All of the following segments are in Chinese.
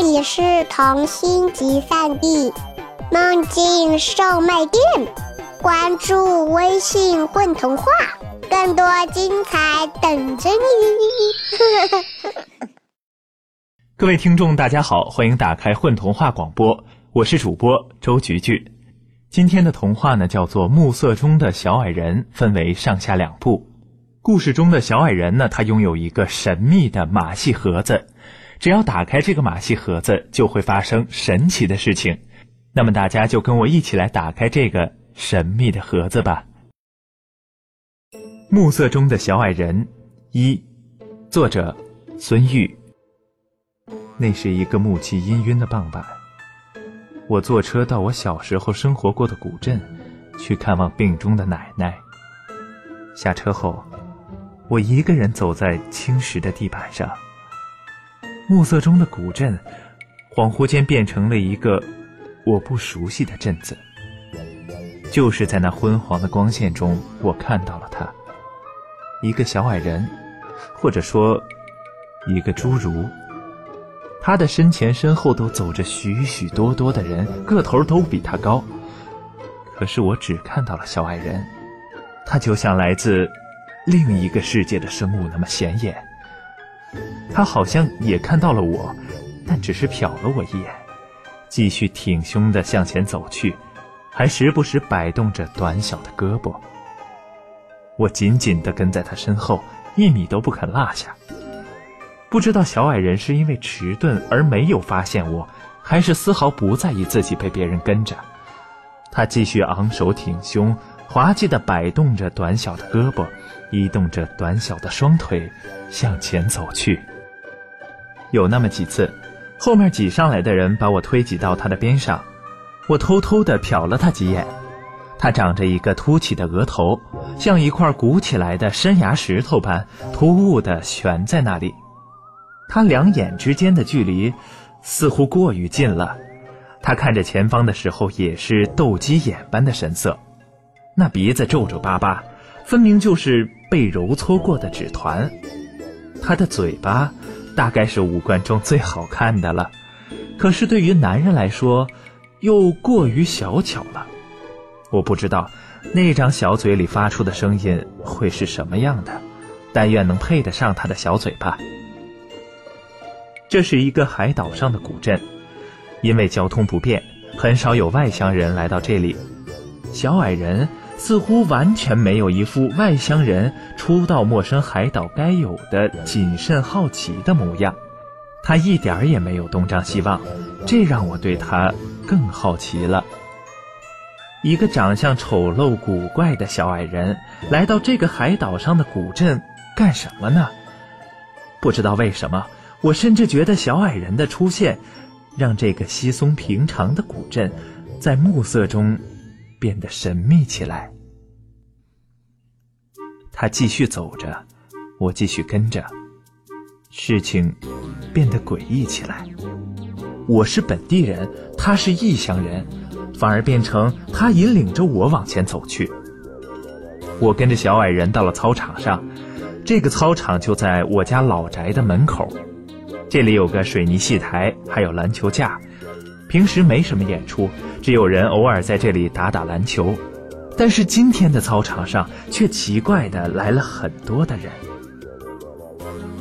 这里是童心集散地梦境售卖店，关注微信“混童话”，更多精彩等着你。各位听众，大家好，欢迎打开混童话广播，我是主播周菊菊。今天的童话呢，叫做《暮色中的小矮人》，分为上下两部。故事中的小矮人呢，他拥有一个神秘的马戏盒子，只要打开这个马戏盒子，就会发生神奇的事情。那么大家就跟我一起来打开这个神秘的盒子吧。《暮色中的小矮人》一，作者孙玉。那是一个暮气氤氲的傍晚。我坐车到我小时候生活过的古镇，去看望病中的奶奶。下车后，我一个人走在青石的地板上。暮色中的古镇，恍惚间变成了一个我不熟悉的镇子。就是在那昏黄的光线中，我看到了他，一个小矮人，或者说，一个侏儒。他的身前身后都走着许许多多的人，个头都比他高。可是我只看到了小矮人，他就像来自另一个世界的生物那么显眼。他好像也看到了我，但只是瞟了我一眼，继续挺胸的向前走去，还时不时摆动着短小的胳膊。我紧紧地跟在他身后，一米都不肯落下。不知道小矮人是因为迟钝而没有发现我，还是丝毫不在意自己被别人跟着。他继续昂首挺胸，滑稽地摆动着短小的胳膊，移动着短小的双腿，向前走去。有那么几次，后面挤上来的人把我推挤到他的边上，我偷偷地瞟了他几眼。他长着一个凸起的额头，像一块鼓起来的山崖石头般突兀地悬在那里。他两眼之间的距离似乎过于近了，他看着前方的时候也是斗鸡眼般的神色，那鼻子皱皱巴巴，分明就是被揉搓过的纸团。他的嘴巴大概是五官中最好看的了，可是对于男人来说又过于小巧了。我不知道那张小嘴里发出的声音会是什么样的，但愿能配得上他的小嘴巴。这是一个海岛上的古镇，因为交通不便，很少有外乡人来到这里。小矮人似乎完全没有一副外乡人初到陌生海岛该有的谨慎好奇的模样，他一点儿也没有东张西望，这让我对他更好奇了。一个长相丑陋古怪的小矮人来到这个海岛上的古镇干什么呢？不知道为什么。我甚至觉得小矮人的出现，让这个稀松平常的古镇，在暮色中变得神秘起来。他继续走着，我继续跟着，事情变得诡异起来。我是本地人，他是异乡人，反而变成他引领着我往前走去。我跟着小矮人到了操场上，这个操场就在我家老宅的门口。这里有个水泥戏台，还有篮球架。平时没什么演出，只有人偶尔在这里打打篮球。但是今天的操场上却奇怪的来了很多的人。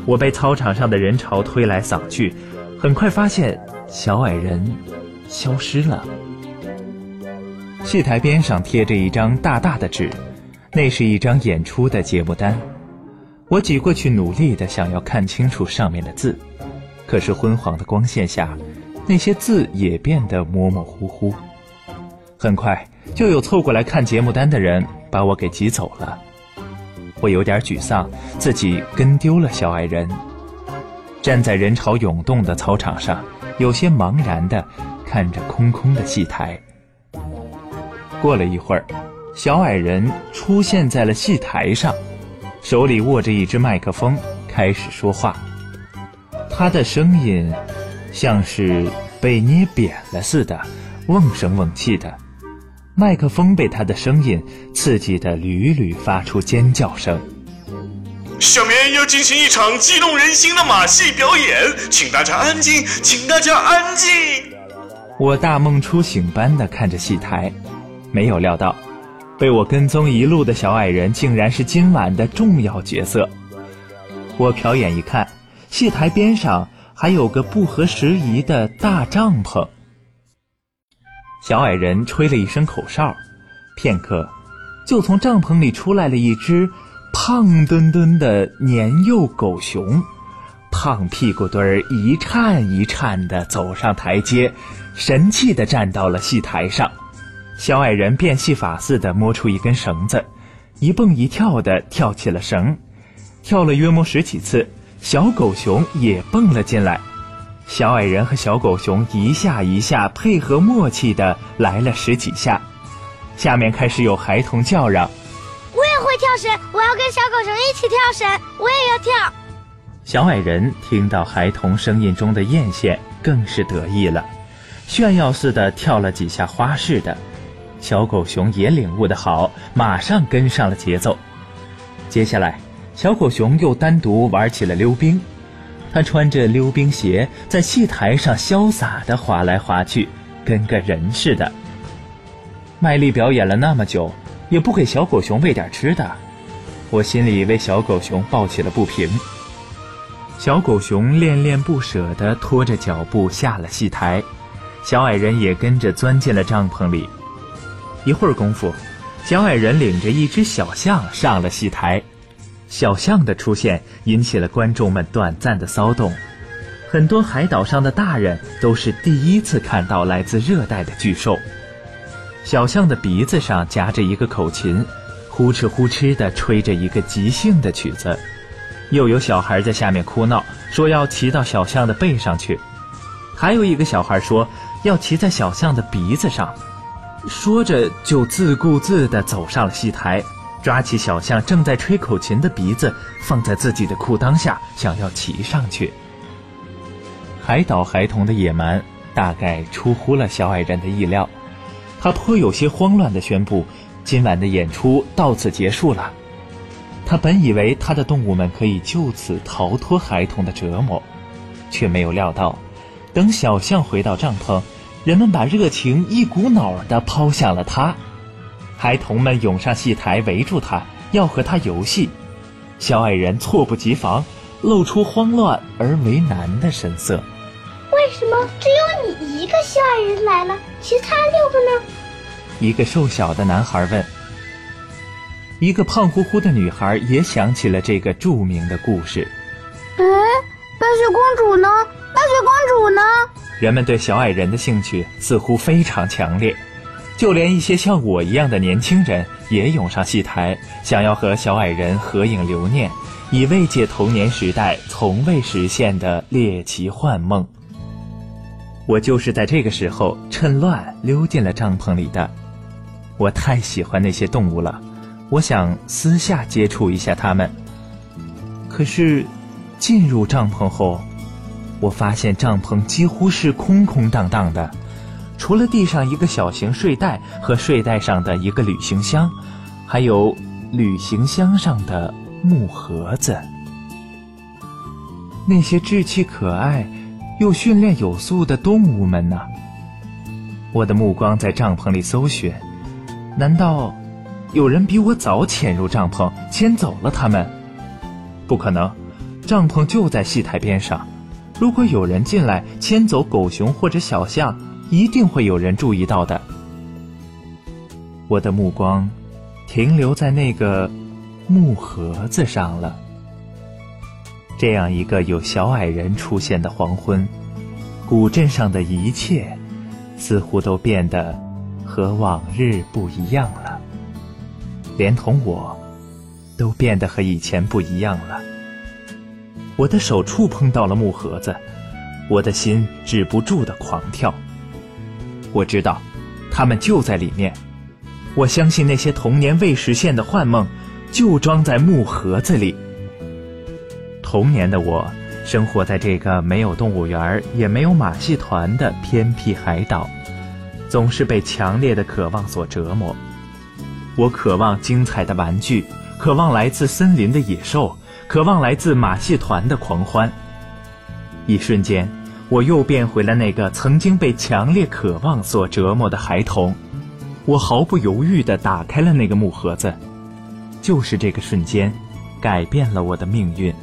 我被操场上的人潮推来搡去，很快发现小矮人消失了。戏台边上贴着一张大大的纸，那是一张演出的节目单。我挤过去，努力的想要看清楚上面的字。可是昏黄的光线下，那些字也变得模模糊糊。很快就有凑过来看节目单的人把我给挤走了。我有点沮丧，自己跟丢了小矮人。站在人潮涌动的操场上，有些茫然的看着空空的戏台。过了一会儿，小矮人出现在了戏台上，手里握着一支麦克风，开始说话。他的声音像是被捏扁了似的，瓮声瓮气的。麦克风被他的声音刺激的屡屡发出尖叫声。下面要进行一场激动人心的马戏表演，请大家安静，请大家安静。我大梦初醒般的看着戏台，没有料到，被我跟踪一路的小矮人竟然是今晚的重要角色。我瞟眼一看，戏台边上还有个不合时宜的大帐篷。小矮人吹了一声口哨，片刻，就从帐篷里出来了一只。胖墩墩的年幼狗熊，胖屁股墩儿一颤一颤地走上台阶，神气地站到了戏台上。小矮人变戏法似的摸出一根绳子，一蹦一跳地跳起了绳，跳了约莫十几次，小狗熊也蹦了进来。小矮人和小狗熊一下一下配合默契的来了十几下，下面开始有孩童叫嚷。我也会跳绳，我要跟小狗熊一起跳绳，我也要跳。小矮人听到孩童声音中的艳羡，更是得意了，炫耀似的跳了几下花式的。小狗熊也领悟的好，马上跟上了节奏。接下来，小狗熊又单独玩起了溜冰，他穿着溜冰鞋在戏台上潇洒的滑来滑去，跟个人似的。卖力表演了那么久。也不给小狗熊喂点吃的，我心里为小狗熊抱起了不平。小狗熊恋恋不舍地拖着脚步下了戏台，小矮人也跟着钻进了帐篷里。一会儿功夫，小矮人领着一只小象上了戏台。小象的出现引起了观众们短暂的骚动，很多海岛上的大人都是第一次看到来自热带的巨兽。小象的鼻子上夹着一个口琴，呼哧呼哧地吹着一个即兴的曲子。又有小孩在下面哭闹，说要骑到小象的背上去。还有一个小孩说要骑在小象的鼻子上，说着就自顾自地走上了戏台，抓起小象正在吹口琴的鼻子放在自己的裤裆下，想要骑上去。海岛孩童的野蛮大概出乎了小矮人的意料。他颇有些慌乱地宣布：“今晚的演出到此结束了。”他本以为他的动物们可以就此逃脱孩童的折磨，却没有料到，等小象回到帐篷，人们把热情一股脑儿地抛向了他。孩童们涌上戏台围住他，要和他游戏。小矮人猝不及防，露出慌乱而为难的神色。为什么只有你一个小矮人来了，其他六个呢？一个瘦小的男孩问。一个胖乎乎的女孩也想起了这个著名的故事。哎，白雪公主呢？白雪公主呢？人们对小矮人的兴趣似乎非常强烈，就连一些像我一样的年轻人也涌上戏台，想要和小矮人合影留念，以慰藉童年时代从未实现的猎奇幻梦。我就是在这个时候趁乱溜进了帐篷里的。我太喜欢那些动物了，我想私下接触一下它们。可是，进入帐篷后，我发现帐篷几乎是空空荡荡的，除了地上一个小型睡袋和睡袋上的一个旅行箱，还有旅行箱上的木盒子。那些稚气可爱。又训练有素的动物们呢？我的目光在帐篷里搜寻，难道有人比我早潜入帐篷，牵走了他们？不可能，帐篷就在戏台边上。如果有人进来牵走狗熊或者小象，一定会有人注意到的。我的目光停留在那个木盒子上了。这样一个有小矮人出现的黄昏，古镇上的一切似乎都变得和往日不一样了，连同我都变得和以前不一样了。我的手触碰到了木盒子，我的心止不住的狂跳。我知道，他们就在里面。我相信那些童年未实现的幻梦，就装在木盒子里。童年的我，生活在这个没有动物园也没有马戏团的偏僻海岛，总是被强烈的渴望所折磨。我渴望精彩的玩具，渴望来自森林的野兽，渴望来自马戏团的狂欢。一瞬间，我又变回了那个曾经被强烈渴望所折磨的孩童。我毫不犹豫地打开了那个木盒子，就是这个瞬间，改变了我的命运。